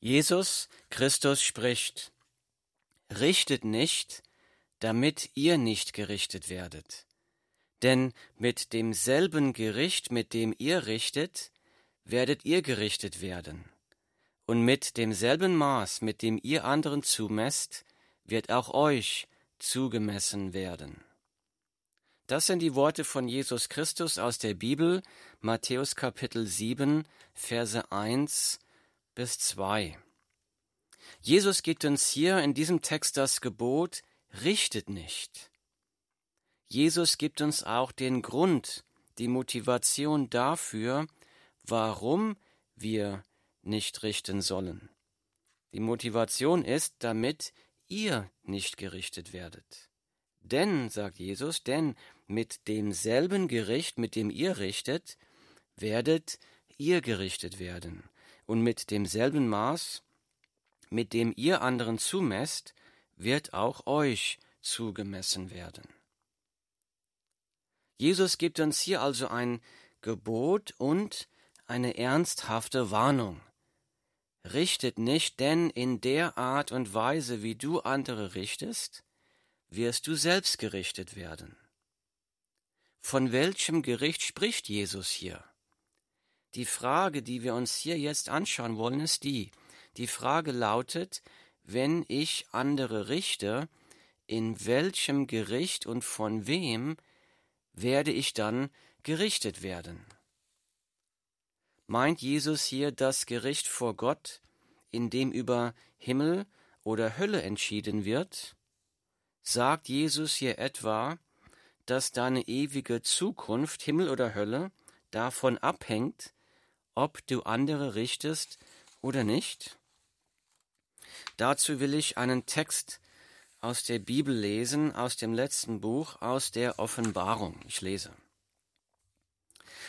Jesus Christus spricht, Richtet nicht, damit ihr nicht gerichtet werdet. Denn mit demselben Gericht, mit dem ihr richtet, werdet ihr gerichtet werden. Und mit demselben Maß, mit dem ihr anderen zumesst, wird auch euch zugemessen werden. Das sind die Worte von Jesus Christus aus der Bibel, Matthäus Kapitel 7, Verse 1 bis 2. Jesus gibt uns hier in diesem Text das Gebot, richtet nicht. Jesus gibt uns auch den Grund, die Motivation dafür, warum wir nicht richten sollen. Die Motivation ist, damit ihr nicht gerichtet werdet. Denn, sagt Jesus, denn mit demselben Gericht, mit dem ihr richtet, werdet ihr gerichtet werden und mit demselben Maß, mit dem ihr anderen zumesst, wird auch euch zugemessen werden. Jesus gibt uns hier also ein Gebot und eine ernsthafte Warnung. Richtet nicht, denn in der Art und Weise, wie du andere richtest, wirst du selbst gerichtet werden. Von welchem Gericht spricht Jesus hier? Die Frage, die wir uns hier jetzt anschauen wollen, ist die. Die Frage lautet, wenn ich andere richte, in welchem Gericht und von wem werde ich dann gerichtet werden? Meint Jesus hier das Gericht vor Gott, in dem über Himmel oder Hölle entschieden wird? Sagt Jesus hier etwa, dass deine ewige Zukunft, Himmel oder Hölle, davon abhängt, ob du andere richtest oder nicht? Dazu will ich einen Text aus der Bibel lesen, aus dem letzten Buch, aus der Offenbarung. Ich lese.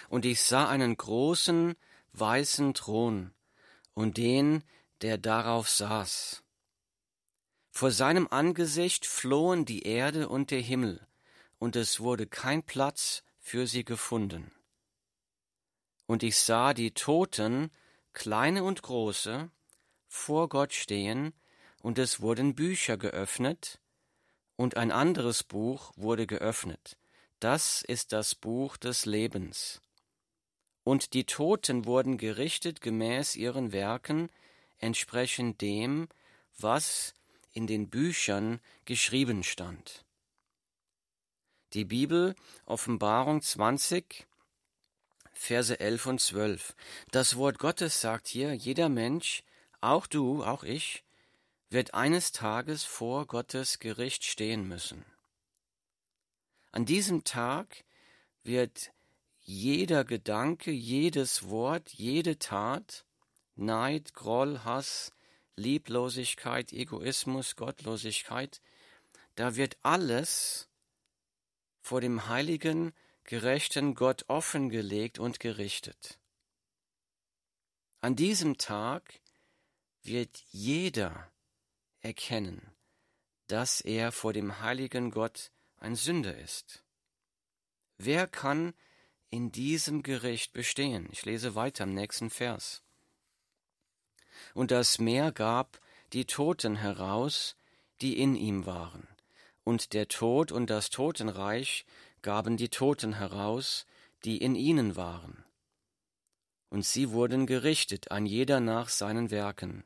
Und ich sah einen großen weißen Thron und den, der darauf saß. Vor seinem Angesicht flohen die Erde und der Himmel, und es wurde kein Platz für sie gefunden. Und ich sah die Toten, kleine und große, vor Gott stehen, und es wurden Bücher geöffnet, und ein anderes Buch wurde geöffnet. Das ist das Buch des Lebens. Und die Toten wurden gerichtet gemäß ihren Werken, entsprechend dem, was in den Büchern geschrieben stand. Die Bibel, Offenbarung 20, Verse 11 und 12. Das Wort Gottes sagt hier, jeder Mensch, auch du, auch ich, wird eines Tages vor Gottes Gericht stehen müssen. An diesem Tag wird jeder Gedanke, jedes Wort, jede Tat, Neid, Groll, Hass, Lieblosigkeit, Egoismus, Gottlosigkeit, da wird alles vor dem heiligen, gerechten Gott offengelegt und gerichtet. An diesem Tag wird jeder erkennen, dass er vor dem heiligen Gott ein Sünder ist. Wer kann in diesem Gericht bestehen? Ich lese weiter im nächsten Vers. Und das Meer gab die Toten heraus, die in ihm waren und der Tod und das Totenreich gaben die Toten heraus, die in ihnen waren. Und sie wurden gerichtet, ein jeder nach seinen Werken.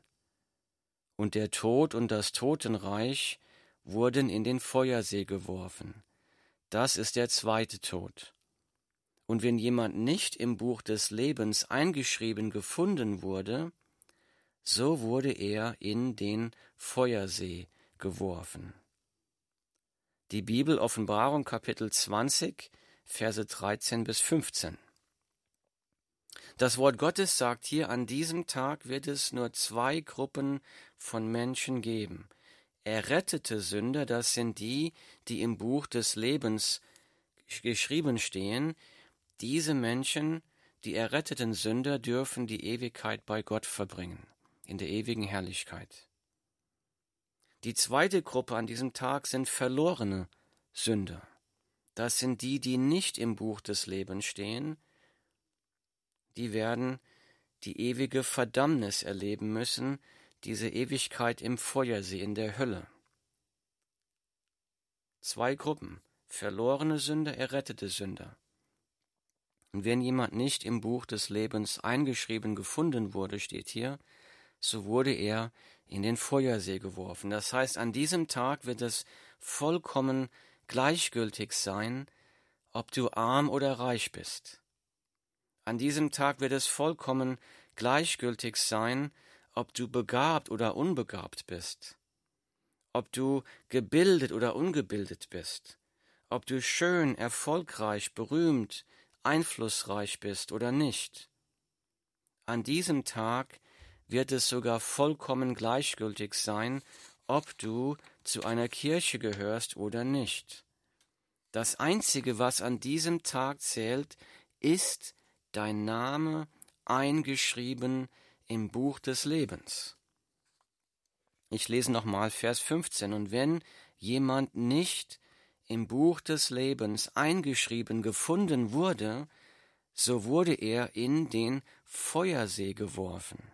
Und der Tod und das Totenreich wurden in den Feuersee geworfen. Das ist der zweite Tod. Und wenn jemand nicht im Buch des Lebens eingeschrieben gefunden wurde, so wurde er in den Feuersee geworfen. Die Bibel Offenbarung Kapitel 20, Verse 13 bis 15. Das Wort Gottes sagt hier, an diesem Tag wird es nur zwei Gruppen von Menschen geben. Errettete Sünder, das sind die, die im Buch des Lebens geschrieben stehen. Diese Menschen, die erretteten Sünder, dürfen die Ewigkeit bei Gott verbringen, in der ewigen Herrlichkeit. Die zweite Gruppe an diesem Tag sind verlorene Sünder. Das sind die, die nicht im Buch des Lebens stehen. Die werden die ewige Verdammnis erleben müssen, diese Ewigkeit im Feuersee in der Hölle. Zwei Gruppen, verlorene Sünder, errettete Sünder. Und wenn jemand nicht im Buch des Lebens eingeschrieben gefunden wurde, steht hier, so wurde er in den Feuersee geworfen. Das heißt, an diesem Tag wird es vollkommen gleichgültig sein, ob du arm oder reich bist. An diesem Tag wird es vollkommen gleichgültig sein, ob du begabt oder unbegabt bist, ob du gebildet oder ungebildet bist, ob du schön, erfolgreich, berühmt, einflussreich bist oder nicht. An diesem Tag wird es sogar vollkommen gleichgültig sein, ob du zu einer Kirche gehörst oder nicht. Das Einzige, was an diesem Tag zählt, ist dein Name eingeschrieben im Buch des Lebens. Ich lese nochmal Vers 15. Und wenn jemand nicht im Buch des Lebens eingeschrieben gefunden wurde, so wurde er in den Feuersee geworfen.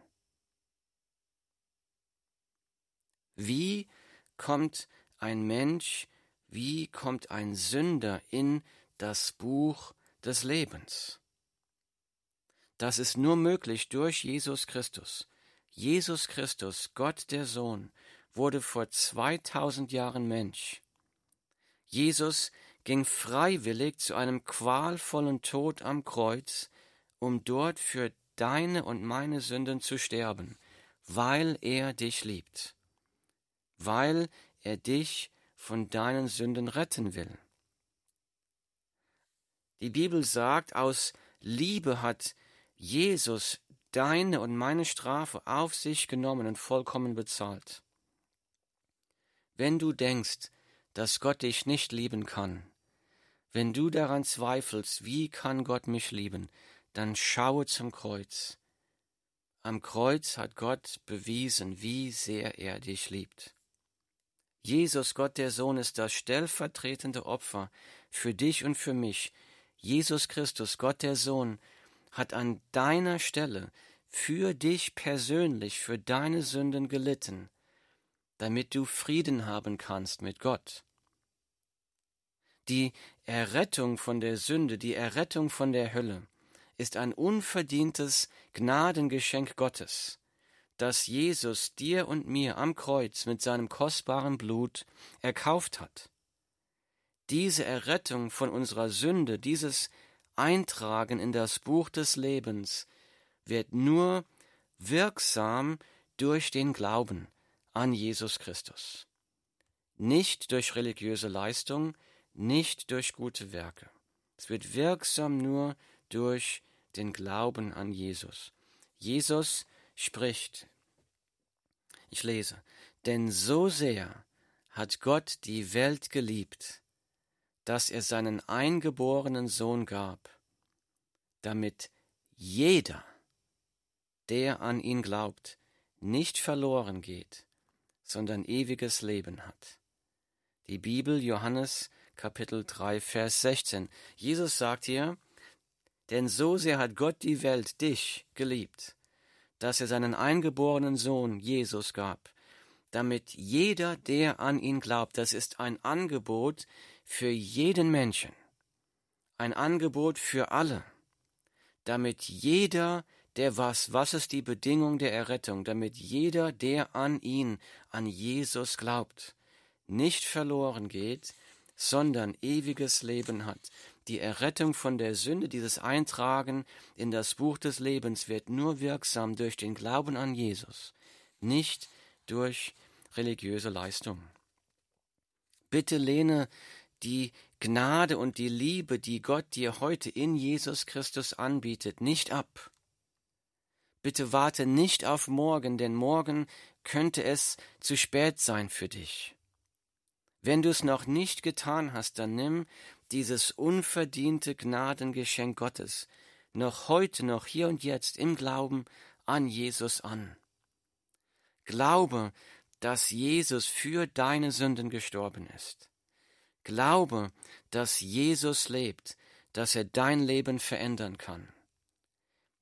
Wie kommt ein Mensch, wie kommt ein Sünder in das Buch des Lebens? Das ist nur möglich durch Jesus Christus. Jesus Christus, Gott der Sohn, wurde vor 2000 Jahren Mensch. Jesus ging freiwillig zu einem qualvollen Tod am Kreuz, um dort für deine und meine Sünden zu sterben, weil er dich liebt weil er dich von deinen Sünden retten will. Die Bibel sagt, aus Liebe hat Jesus deine und meine Strafe auf sich genommen und vollkommen bezahlt. Wenn du denkst, dass Gott dich nicht lieben kann, wenn du daran zweifelst, wie kann Gott mich lieben, dann schaue zum Kreuz. Am Kreuz hat Gott bewiesen, wie sehr er dich liebt. Jesus, Gott der Sohn, ist das stellvertretende Opfer für dich und für mich. Jesus Christus, Gott der Sohn, hat an deiner Stelle für dich persönlich, für deine Sünden gelitten, damit du Frieden haben kannst mit Gott. Die Errettung von der Sünde, die Errettung von der Hölle, ist ein unverdientes Gnadengeschenk Gottes das Jesus dir und mir am Kreuz mit seinem kostbaren Blut erkauft hat. Diese Errettung von unserer Sünde, dieses Eintragen in das Buch des Lebens wird nur wirksam durch den Glauben an Jesus Christus. Nicht durch religiöse Leistung, nicht durch gute Werke. Es wird wirksam nur durch den Glauben an Jesus. Jesus spricht. Ich lese, denn so sehr hat Gott die Welt geliebt, dass er seinen eingeborenen Sohn gab, damit jeder, der an ihn glaubt, nicht verloren geht, sondern ewiges Leben hat. Die Bibel Johannes Kapitel 3 Vers 16. Jesus sagt hier, denn so sehr hat Gott die Welt dich geliebt, dass er seinen eingeborenen Sohn Jesus gab, damit jeder, der an ihn glaubt, das ist ein Angebot für jeden Menschen, ein Angebot für alle, damit jeder, der was, was ist die Bedingung der Errettung, damit jeder, der an ihn, an Jesus glaubt, nicht verloren geht, sondern ewiges Leben hat. Die Errettung von der Sünde, dieses Eintragen in das Buch des Lebens wird nur wirksam durch den Glauben an Jesus, nicht durch religiöse Leistung. Bitte lehne die Gnade und die Liebe, die Gott dir heute in Jesus Christus anbietet, nicht ab. Bitte warte nicht auf morgen, denn morgen könnte es zu spät sein für dich. Wenn du es noch nicht getan hast, dann nimm dieses unverdiente Gnadengeschenk Gottes noch heute, noch hier und jetzt im Glauben an Jesus an. Glaube, dass Jesus für deine Sünden gestorben ist. Glaube, dass Jesus lebt, dass er dein Leben verändern kann.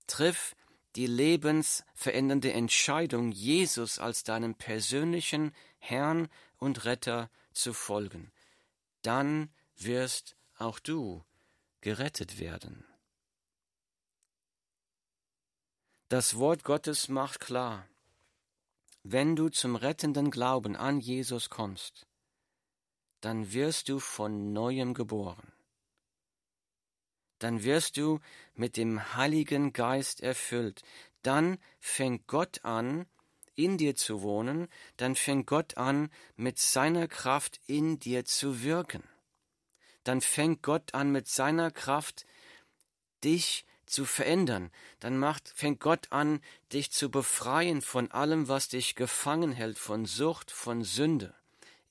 Triff die lebensverändernde Entscheidung, Jesus als deinem persönlichen Herrn und Retter zu folgen. Dann wirst auch du gerettet werden. Das Wort Gottes macht klar, wenn du zum rettenden Glauben an Jesus kommst, dann wirst du von neuem geboren. Dann wirst du mit dem Heiligen Geist erfüllt. Dann fängt Gott an, in dir zu wohnen, dann fängt Gott an, mit seiner Kraft in dir zu wirken. Dann fängt Gott an, mit seiner Kraft dich zu verändern. Dann macht, fängt Gott an, dich zu befreien von allem, was dich gefangen hält, von Sucht, von Sünde.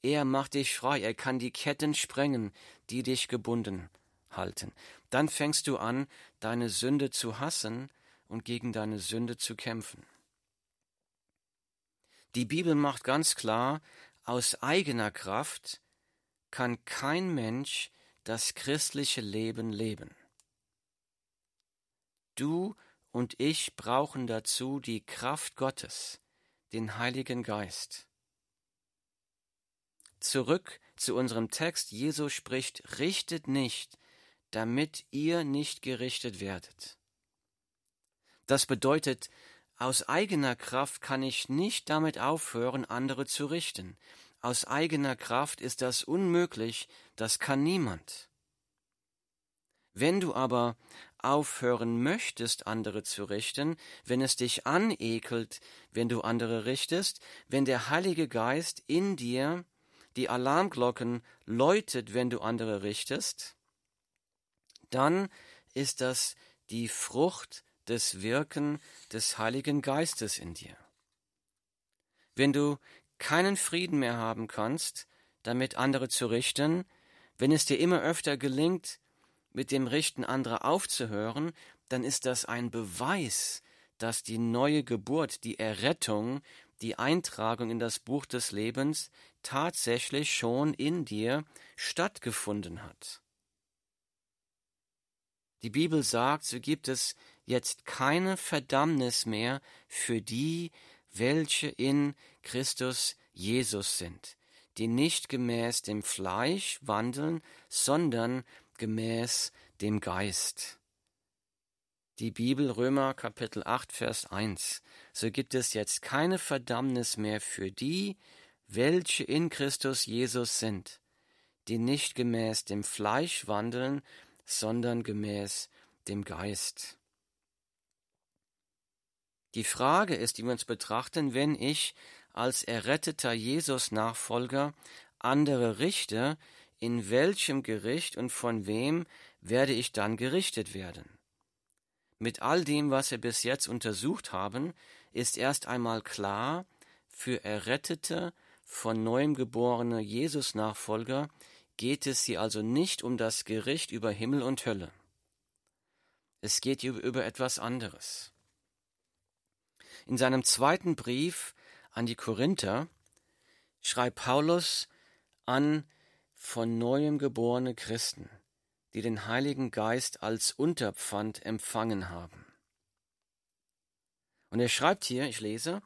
Er macht dich frei, er kann die Ketten sprengen, die dich gebunden halten. Dann fängst du an, deine Sünde zu hassen und gegen deine Sünde zu kämpfen. Die Bibel macht ganz klar, aus eigener Kraft kann kein Mensch das christliche Leben leben. Du und ich brauchen dazu die Kraft Gottes, den Heiligen Geist. Zurück zu unserem Text. Jesus spricht, richtet nicht, damit ihr nicht gerichtet werdet. Das bedeutet, aus eigener Kraft kann ich nicht damit aufhören, andere zu richten. Aus eigener Kraft ist das unmöglich, das kann niemand. Wenn du aber aufhören möchtest, andere zu richten, wenn es dich anekelt, wenn du andere richtest, wenn der Heilige Geist in dir die Alarmglocken läutet, wenn du andere richtest, dann ist das die Frucht des Wirken des Heiligen Geistes in dir. Wenn du keinen Frieden mehr haben kannst, damit andere zu richten, wenn es dir immer öfter gelingt, mit dem Richten anderer aufzuhören, dann ist das ein Beweis, dass die neue Geburt, die Errettung, die Eintragung in das Buch des Lebens tatsächlich schon in dir stattgefunden hat. Die Bibel sagt, so gibt es jetzt keine Verdammnis mehr für die, welche in Christus Jesus sind, die nicht gemäß dem Fleisch wandeln, sondern gemäß dem Geist. Die Bibel Römer Kapitel 8 Vers 1. So gibt es jetzt keine Verdammnis mehr für die, welche in Christus Jesus sind, die nicht gemäß dem Fleisch wandeln, sondern gemäß dem Geist. Die Frage ist, die wir uns betrachten, wenn ich als erretteter Jesus-Nachfolger andere richte, in welchem Gericht und von wem werde ich dann gerichtet werden? Mit all dem, was wir bis jetzt untersucht haben, ist erst einmal klar, für errettete, von neuem geborene Jesus-Nachfolger geht es hier also nicht um das Gericht über Himmel und Hölle. Es geht über etwas anderes. In seinem zweiten Brief an die Korinther schreibt Paulus an von neuem geborene Christen, die den Heiligen Geist als Unterpfand empfangen haben. Und er schreibt hier, ich lese,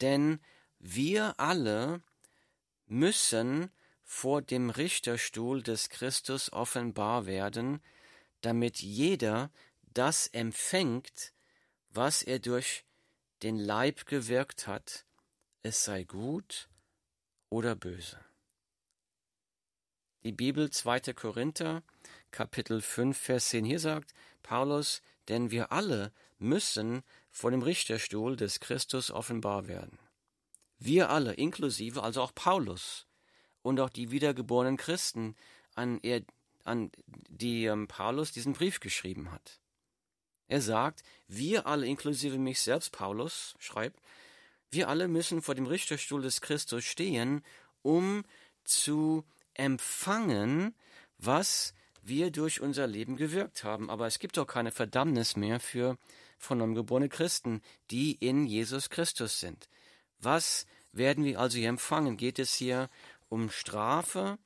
denn wir alle müssen vor dem Richterstuhl des Christus offenbar werden, damit jeder das empfängt, was er durch den Leib gewirkt hat, es sei gut oder böse. Die Bibel 2. Korinther Kapitel 5 Vers 10 hier sagt Paulus, denn wir alle müssen vor dem Richterstuhl des Christus offenbar werden. Wir alle, inklusive also auch Paulus und auch die wiedergeborenen Christen, an, er, an die ähm, Paulus diesen Brief geschrieben hat. Er sagt, wir alle, inklusive mich selbst, Paulus schreibt, wir alle müssen vor dem Richterstuhl des Christus stehen, um zu empfangen, was wir durch unser Leben gewirkt haben. Aber es gibt doch keine Verdammnis mehr für von neuem geborene Christen, die in Jesus Christus sind. Was werden wir also hier empfangen? Geht es hier um Strafe?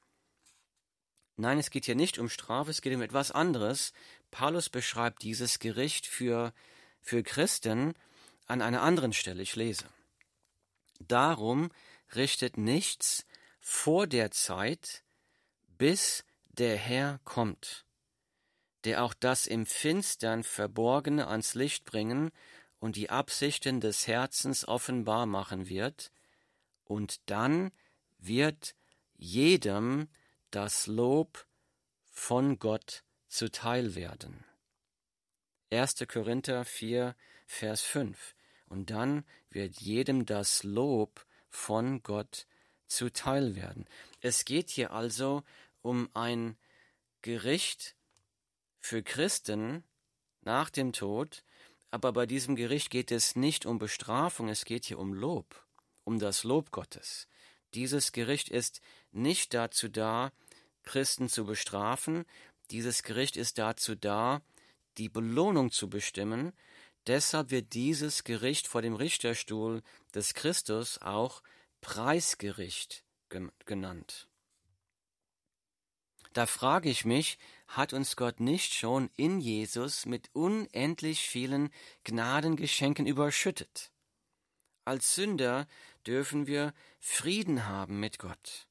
Nein, es geht hier nicht um Strafe, es geht um etwas anderes. Paulus beschreibt dieses Gericht für, für Christen an einer anderen Stelle, ich lese. Darum richtet nichts vor der Zeit, bis der Herr kommt, der auch das im Finstern Verborgene ans Licht bringen und die Absichten des Herzens offenbar machen wird, und dann wird jedem das Lob von Gott zuteil werden. 1. Korinther 4, Vers 5. Und dann wird jedem das Lob von Gott zuteil werden. Es geht hier also um ein Gericht für Christen nach dem Tod, aber bei diesem Gericht geht es nicht um Bestrafung, es geht hier um Lob, um das Lob Gottes. Dieses Gericht ist nicht dazu da, Christen zu bestrafen, dieses Gericht ist dazu da, die Belohnung zu bestimmen, deshalb wird dieses Gericht vor dem Richterstuhl des Christus auch Preisgericht genannt. Da frage ich mich, hat uns Gott nicht schon in Jesus mit unendlich vielen Gnadengeschenken überschüttet? Als Sünder dürfen wir Frieden haben mit Gott.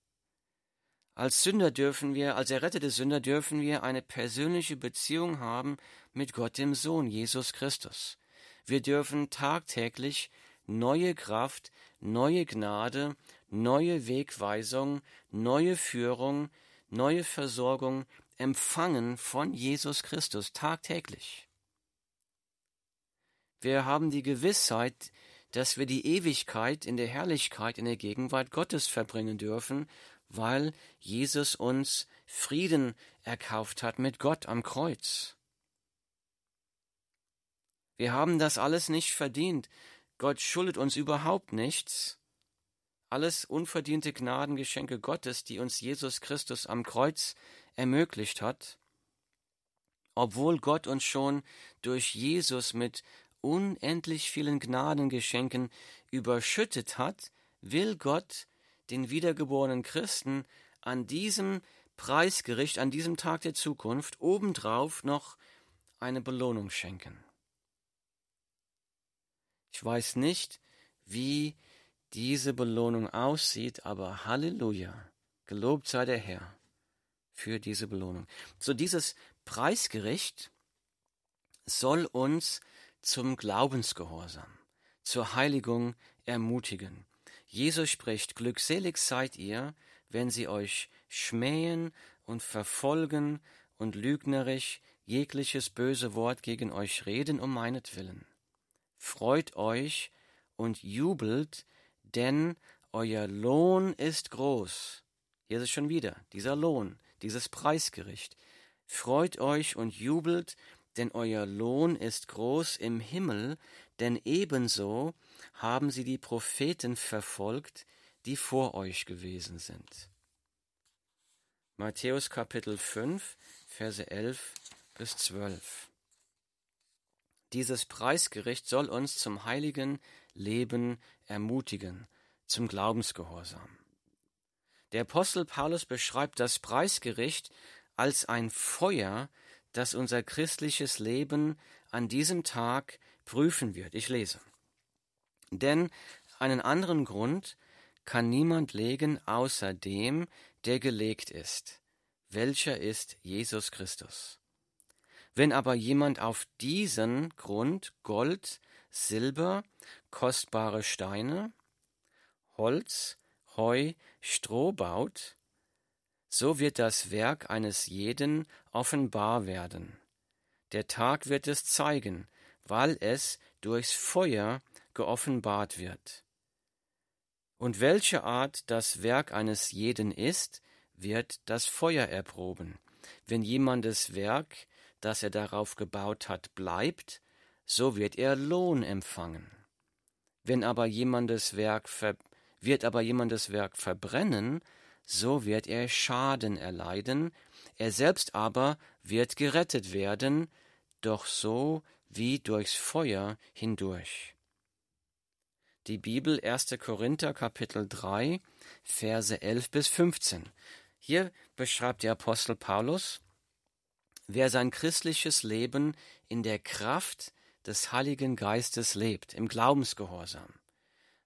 Als Sünder dürfen wir, als errettete Sünder dürfen wir eine persönliche Beziehung haben mit Gott dem Sohn Jesus Christus. Wir dürfen tagtäglich neue Kraft, neue Gnade, neue Wegweisung, neue Führung, neue Versorgung empfangen von Jesus Christus tagtäglich. Wir haben die Gewissheit, dass wir die Ewigkeit in der Herrlichkeit, in der Gegenwart Gottes verbringen dürfen, weil Jesus uns Frieden erkauft hat mit Gott am Kreuz. Wir haben das alles nicht verdient. Gott schuldet uns überhaupt nichts. Alles unverdiente Gnadengeschenke Gottes, die uns Jesus Christus am Kreuz ermöglicht hat. Obwohl Gott uns schon durch Jesus mit unendlich vielen Gnadengeschenken überschüttet hat, will Gott den wiedergeborenen Christen an diesem Preisgericht, an diesem Tag der Zukunft obendrauf noch eine Belohnung schenken. Ich weiß nicht, wie diese Belohnung aussieht, aber Halleluja, gelobt sei der Herr für diese Belohnung. So dieses Preisgericht soll uns zum Glaubensgehorsam, zur Heiligung ermutigen. Jesus spricht, glückselig seid ihr, wenn sie euch schmähen und verfolgen und lügnerisch jegliches böse Wort gegen euch reden um meinetwillen. Freut euch und jubelt, denn euer Lohn ist groß. Hier ist es schon wieder, dieser Lohn, dieses Preisgericht. Freut euch und jubelt, denn euer Lohn ist groß im Himmel, denn ebenso haben sie die Propheten verfolgt, die vor euch gewesen sind. Matthäus Kapitel 5, Verse 11 bis 12. Dieses Preisgericht soll uns zum heiligen Leben ermutigen, zum Glaubensgehorsam. Der Apostel Paulus beschreibt das Preisgericht als ein Feuer, das unser christliches Leben an diesem Tag prüfen wird. Ich lese. Denn einen anderen Grund kann niemand legen außer dem, der gelegt ist, welcher ist Jesus Christus. Wenn aber jemand auf diesen Grund Gold, Silber, kostbare Steine, Holz, Heu, Stroh baut, so wird das Werk eines jeden offenbar werden. Der Tag wird es zeigen, weil es durchs Feuer geoffenbart wird. Und welche Art das Werk eines jeden ist, wird das Feuer erproben. Wenn jemandes Werk, das er darauf gebaut hat, bleibt, so wird er Lohn empfangen. Wenn aber jemandes Werk ver wird aber jemandes Werk verbrennen, so wird er Schaden erleiden, er selbst aber wird gerettet werden, doch so wie durchs Feuer hindurch. Die Bibel 1. Korinther Kapitel 3 Verse 11 bis 15. Hier beschreibt der Apostel Paulus, wer sein christliches Leben in der Kraft des Heiligen Geistes lebt, im Glaubensgehorsam.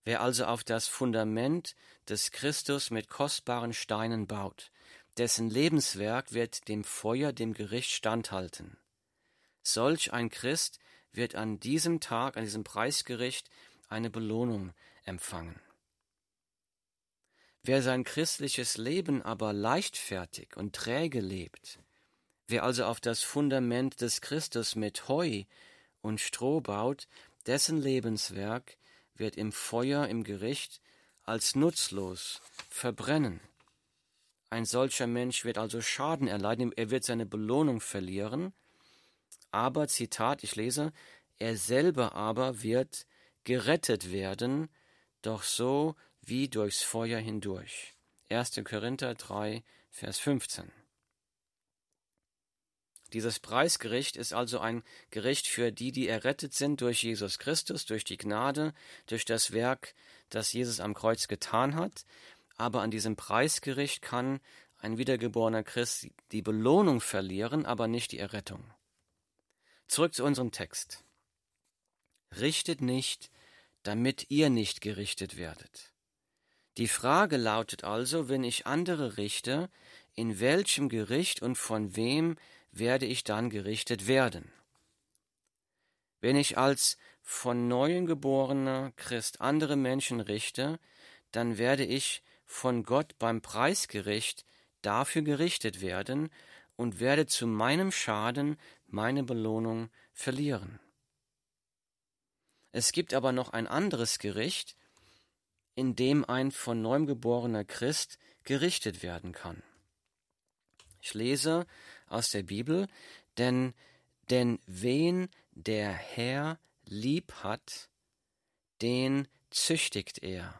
Wer also auf das Fundament des Christus mit kostbaren Steinen baut, dessen Lebenswerk wird dem Feuer, dem Gericht standhalten. Solch ein Christ wird an diesem Tag, an diesem Preisgericht, eine Belohnung empfangen. Wer sein christliches Leben aber leichtfertig und träge lebt, wer also auf das Fundament des Christus mit Heu und Stroh baut, dessen Lebenswerk wird im Feuer im Gericht als nutzlos verbrennen. Ein solcher Mensch wird also Schaden erleiden, er wird seine Belohnung verlieren, aber, Zitat, ich lese, er selber aber wird gerettet werden, doch so wie durchs Feuer hindurch. 1. Korinther 3, Vers 15. Dieses Preisgericht ist also ein Gericht für die, die errettet sind durch Jesus Christus, durch die Gnade, durch das Werk, das Jesus am Kreuz getan hat. Aber an diesem Preisgericht kann ein wiedergeborener Christ die Belohnung verlieren, aber nicht die Errettung. Zurück zu unserem Text. Richtet nicht, damit ihr nicht gerichtet werdet. Die Frage lautet also, wenn ich andere richte, in welchem Gericht und von wem werde ich dann gerichtet werden? Wenn ich als von neuem geborener Christ andere Menschen richte, dann werde ich von Gott beim Preisgericht dafür gerichtet werden und werde zu meinem Schaden meine Belohnung verlieren. Es gibt aber noch ein anderes Gericht, in dem ein von neuem geborener Christ gerichtet werden kann. Ich lese aus der Bibel, denn, denn wen der Herr lieb hat, den züchtigt er,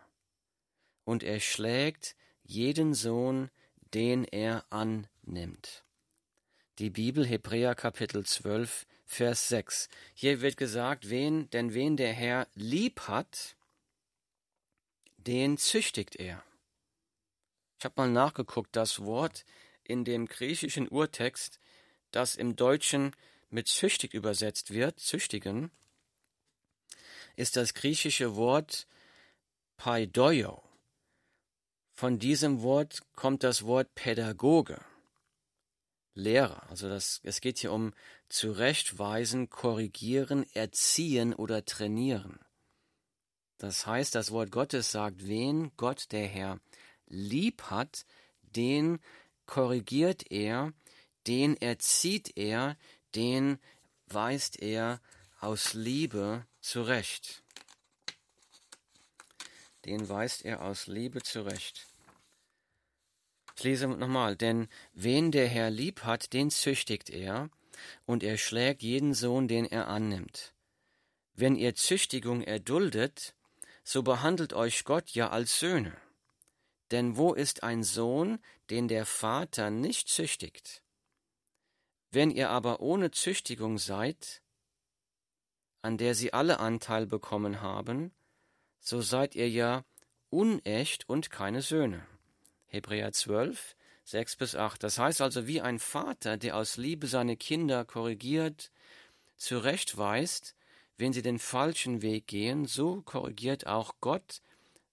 und er schlägt jeden Sohn, den er annimmt die Bibel, Hebräer Kapitel 12, Vers 6. Hier wird gesagt, wen, denn wen der Herr lieb hat, den züchtigt er. Ich habe mal nachgeguckt, das Wort in dem griechischen Urtext, das im Deutschen mit züchtig übersetzt wird, züchtigen, ist das griechische Wort paidoio. Von diesem Wort kommt das Wort Pädagoge. Lehrer. Also das, es geht hier um zurechtweisen, korrigieren, erziehen oder trainieren. Das heißt, das Wort Gottes sagt, wen Gott der Herr lieb hat, den korrigiert er, den erzieht er, den weist er aus Liebe zurecht. Den weist er aus Liebe zurecht. Ich lese nochmal, denn wen der Herr lieb hat, den züchtigt er, und er schlägt jeden Sohn, den er annimmt. Wenn ihr Züchtigung erduldet, so behandelt euch Gott ja als Söhne. Denn wo ist ein Sohn, den der Vater nicht züchtigt? Wenn ihr aber ohne Züchtigung seid, an der sie alle Anteil bekommen haben, so seid ihr ja unecht und keine Söhne. Hebräer 12, 6 bis 8. Das heißt also, wie ein Vater, der aus Liebe seine Kinder korrigiert, zurechtweist, wenn sie den falschen Weg gehen, so korrigiert auch Gott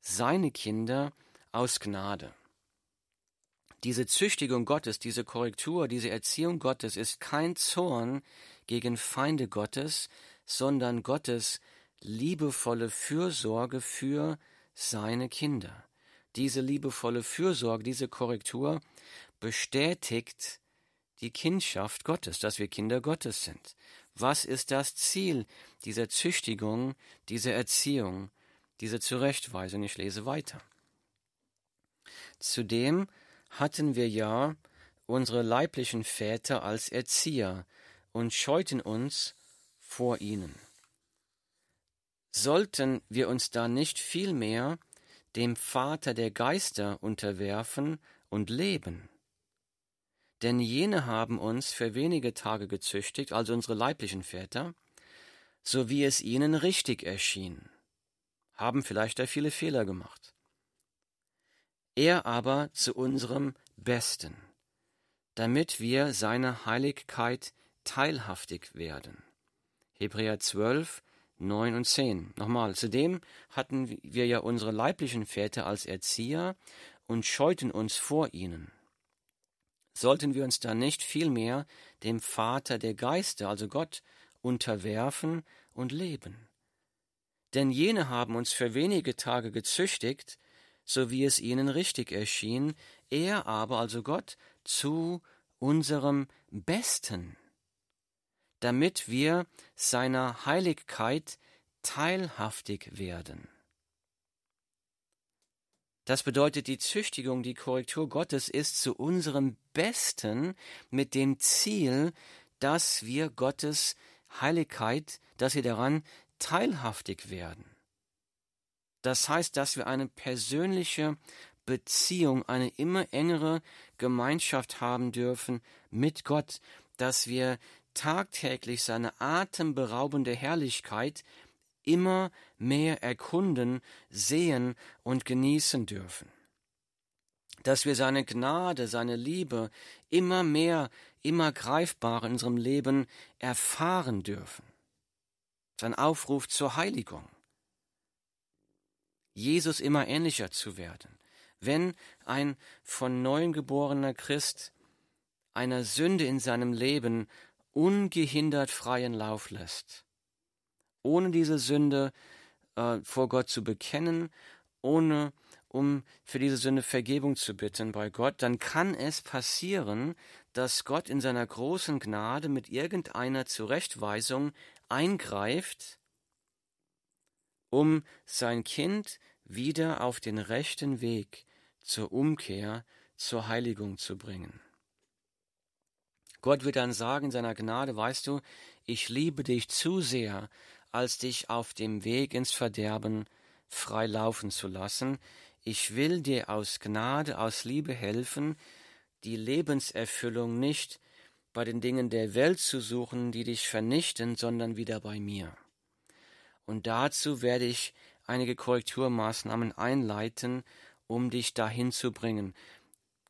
seine Kinder aus Gnade. Diese Züchtigung Gottes, diese Korrektur, diese Erziehung Gottes ist kein Zorn gegen Feinde Gottes, sondern Gottes liebevolle Fürsorge für seine Kinder diese liebevolle Fürsorge, diese Korrektur bestätigt die Kindschaft Gottes, dass wir Kinder Gottes sind. Was ist das Ziel dieser Züchtigung, dieser Erziehung, dieser Zurechtweisung? Ich lese weiter. Zudem hatten wir ja unsere leiblichen Väter als Erzieher und scheuten uns vor ihnen. Sollten wir uns da nicht vielmehr dem Vater der Geister unterwerfen und leben. Denn jene haben uns für wenige Tage gezüchtigt, also unsere leiblichen Väter, so wie es ihnen richtig erschien, haben vielleicht da viele Fehler gemacht. Er aber zu unserem Besten, damit wir seiner Heiligkeit teilhaftig werden. Hebräer 12, 9 und 10. Nochmal, zudem hatten wir ja unsere leiblichen Väter als Erzieher und scheuten uns vor ihnen. Sollten wir uns dann nicht vielmehr dem Vater der Geister, also Gott, unterwerfen und leben? Denn jene haben uns für wenige Tage gezüchtigt, so wie es ihnen richtig erschien, er aber, also Gott, zu unserem Besten damit wir seiner Heiligkeit teilhaftig werden. Das bedeutet, die Züchtigung, die Korrektur Gottes ist zu unserem Besten mit dem Ziel, dass wir Gottes Heiligkeit, dass wir daran teilhaftig werden. Das heißt, dass wir eine persönliche Beziehung, eine immer engere Gemeinschaft haben dürfen mit Gott, dass wir tagtäglich seine atemberaubende Herrlichkeit immer mehr erkunden, sehen und genießen dürfen. Dass wir seine Gnade, seine Liebe immer mehr, immer greifbar in unserem Leben erfahren dürfen. Sein Aufruf zur Heiligung. Jesus immer ähnlicher zu werden. Wenn ein von neuem geborener Christ einer Sünde in seinem Leben ungehindert freien Lauf lässt, ohne diese Sünde äh, vor Gott zu bekennen, ohne um für diese Sünde Vergebung zu bitten bei Gott, dann kann es passieren, dass Gott in seiner großen Gnade mit irgendeiner Zurechtweisung eingreift, um sein Kind wieder auf den rechten Weg zur Umkehr, zur Heiligung zu bringen. Gott wird dann sagen in seiner Gnade, weißt du, ich liebe dich zu sehr, als dich auf dem Weg ins Verderben frei laufen zu lassen. Ich will dir aus Gnade, aus Liebe helfen, die Lebenserfüllung nicht bei den Dingen der Welt zu suchen, die dich vernichten, sondern wieder bei mir. Und dazu werde ich einige Korrekturmaßnahmen einleiten, um dich dahin zu bringen.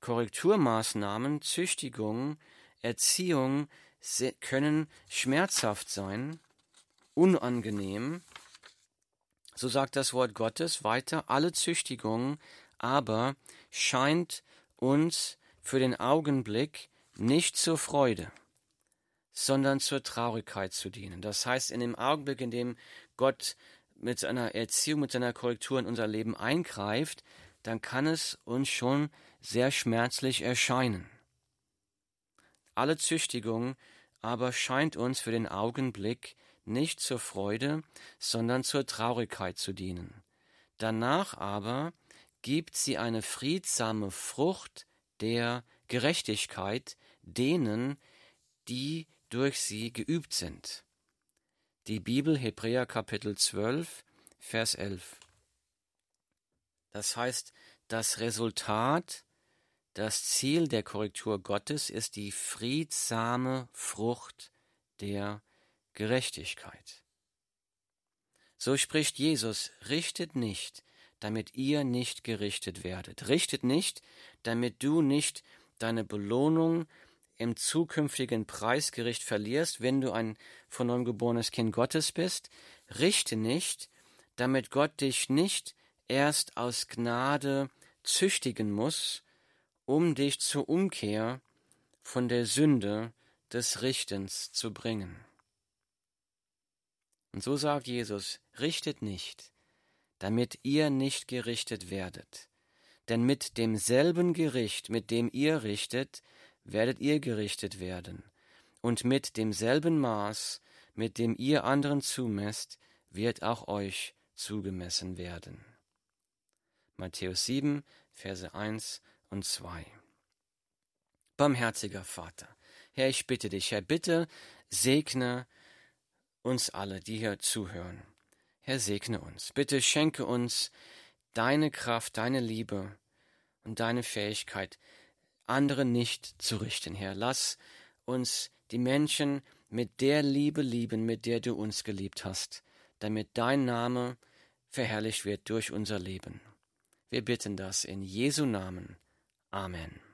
Korrekturmaßnahmen, Züchtigung, Erziehung können schmerzhaft sein, unangenehm. So sagt das Wort Gottes weiter, alle Züchtigung aber scheint uns für den Augenblick nicht zur Freude, sondern zur Traurigkeit zu dienen. Das heißt, in dem Augenblick, in dem Gott mit seiner Erziehung, mit seiner Korrektur in unser Leben eingreift, dann kann es uns schon sehr schmerzlich erscheinen. Alle Züchtigung aber scheint uns für den Augenblick nicht zur Freude, sondern zur Traurigkeit zu dienen. Danach aber gibt sie eine friedsame Frucht der Gerechtigkeit denen, die durch sie geübt sind. Die Bibel Hebräer Kapitel 12, Vers 11. Das heißt, das Resultat das Ziel der Korrektur Gottes ist die friedsame Frucht der Gerechtigkeit. So spricht Jesus, richtet nicht, damit ihr nicht gerichtet werdet. Richtet nicht, damit du nicht deine Belohnung im zukünftigen Preisgericht verlierst, wenn du ein von neuem geborenes Kind Gottes bist. Richte nicht, damit Gott dich nicht erst aus Gnade züchtigen muss, um dich zur Umkehr von der Sünde des Richtens zu bringen. Und so sagt Jesus, richtet nicht, damit ihr nicht gerichtet werdet. Denn mit demselben Gericht, mit dem ihr richtet, werdet ihr gerichtet werden. Und mit demselben Maß, mit dem ihr anderen zumesst, wird auch euch zugemessen werden. Matthäus 7, Verse 1 und 2. Barmherziger Vater, Herr, ich bitte dich, Herr, bitte segne uns alle, die hier zuhören. Herr, segne uns. Bitte schenke uns deine Kraft, deine Liebe und deine Fähigkeit, andere nicht zu richten, Herr. Lass uns die Menschen mit der Liebe lieben, mit der du uns geliebt hast, damit dein Name verherrlicht wird durch unser Leben. Wir bitten das in Jesu Namen. Amen.